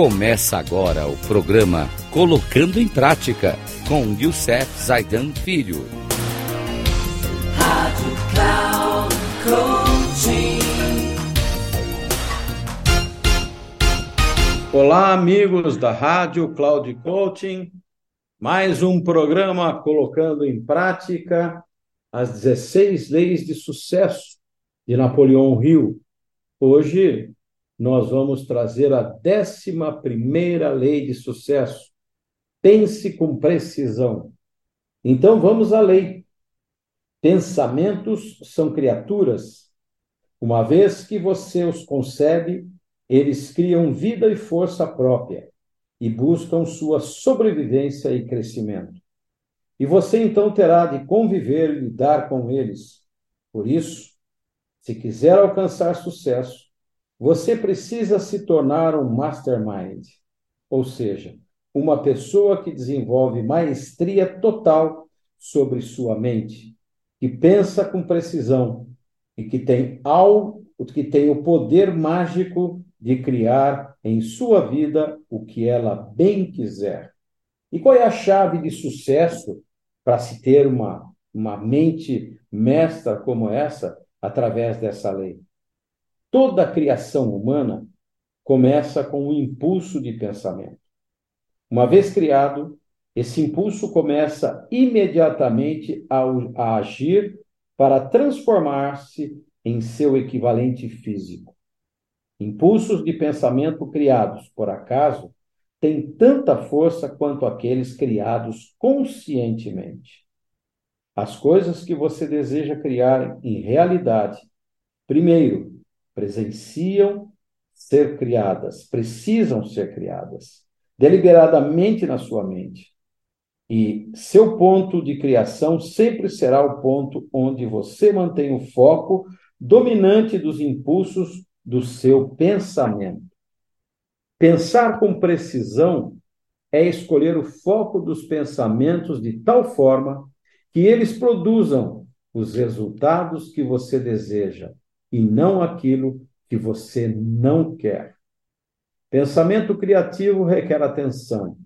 Começa agora o programa Colocando em Prática com Youssef Zaidan Filho. Rádio Cloud Coaching. Olá, amigos da Rádio Cloud Coaching. Mais um programa colocando em prática as 16 leis de sucesso de Napoleão Hill. Hoje nós vamos trazer a 11 primeira lei de sucesso. Pense com precisão. Então vamos à lei. Pensamentos são criaturas. Uma vez que você os concebe, eles criam vida e força própria e buscam sua sobrevivência e crescimento. E você então terá de conviver e lidar com eles. Por isso, se quiser alcançar sucesso, você precisa se tornar um mastermind, ou seja, uma pessoa que desenvolve maestria total sobre sua mente, que pensa com precisão e que tem algo, que tem o poder mágico de criar em sua vida o que ela bem quiser. E qual é a chave de sucesso para se ter uma, uma mente mestra como essa através dessa lei? Toda a criação humana começa com um impulso de pensamento. Uma vez criado, esse impulso começa imediatamente a, a agir para transformar-se em seu equivalente físico. Impulsos de pensamento criados por acaso têm tanta força quanto aqueles criados conscientemente. As coisas que você deseja criar em realidade, primeiro, presenciam ser criadas, precisam ser criadas, deliberadamente na sua mente. E seu ponto de criação sempre será o ponto onde você mantém o foco dominante dos impulsos do seu pensamento. Pensar com precisão é escolher o foco dos pensamentos de tal forma que eles produzam os resultados que você deseja, e não aquilo que você não quer. Pensamento criativo requer atenção.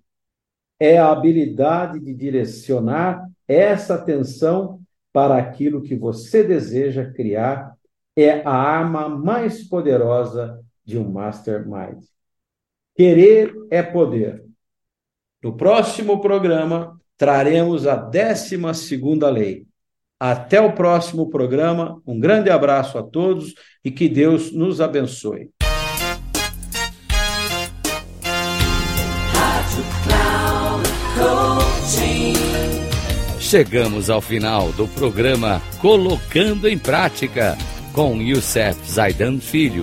É a habilidade de direcionar essa atenção para aquilo que você deseja criar. É a arma mais poderosa de um mastermind. Querer é poder. No próximo programa, traremos a 12 segunda lei, até o próximo programa. Um grande abraço a todos e que Deus nos abençoe. Chegamos ao final do programa Colocando em Prática com Youssef Zaidan Filho.